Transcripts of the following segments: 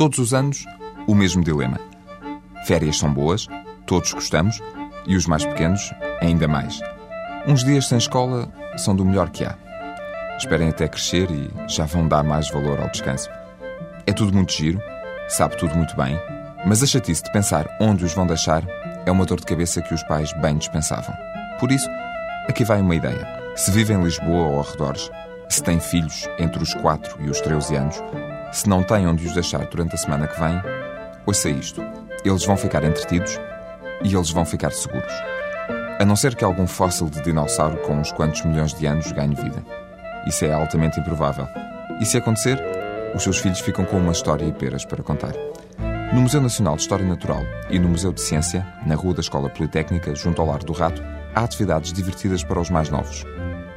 Todos os anos, o mesmo dilema. Férias são boas, todos gostamos, e os mais pequenos, ainda mais. Uns dias sem escola são do melhor que há. Esperem até crescer e já vão dar mais valor ao descanso. É tudo muito giro, sabe tudo muito bem, mas a chatice de pensar onde os vão deixar é uma dor de cabeça que os pais bem dispensavam. Por isso, aqui vai uma ideia. Se vive em Lisboa ou arredores, se tem filhos entre os 4 e os 13 anos, se não têm onde os deixar durante a semana que vem, ouça isto. Eles vão ficar entretidos e eles vão ficar seguros. A não ser que algum fóssil de dinossauro com uns quantos milhões de anos ganhe vida. Isso é altamente improvável. E se acontecer, os seus filhos ficam com uma história e peras para contar. No Museu Nacional de História Natural e no Museu de Ciência, na Rua da Escola Politécnica, junto ao Lar do Rato, há atividades divertidas para os mais novos.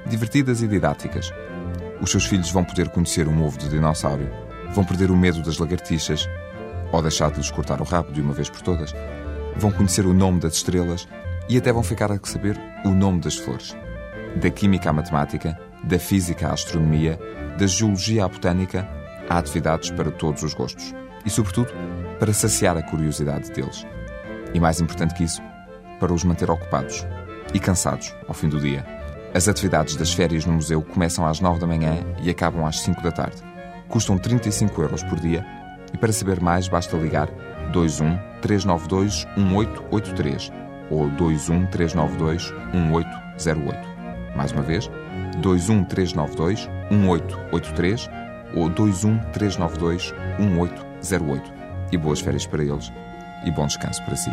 Divertidas e didáticas. Os seus filhos vão poder conhecer um ovo de dinossauro, vão perder o medo das lagartixas, ou deixar de lhes cortar o rabo de uma vez por todas, vão conhecer o nome das estrelas e até vão ficar a saber o nome das flores. Da química à matemática, da física à astronomia, da geologia à botânica, há atividades para todos os gostos. E, sobretudo, para saciar a curiosidade deles. E mais importante que isso, para os manter ocupados e cansados ao fim do dia. As atividades das férias no museu começam às 9 da manhã e acabam às 5 da tarde. Custam 35 euros por dia e para saber mais basta ligar 21 392 1883 ou 21 392 1808. Mais uma vez, 21 392 1883 ou 21 392 1808. E boas férias para eles e bom descanso para si.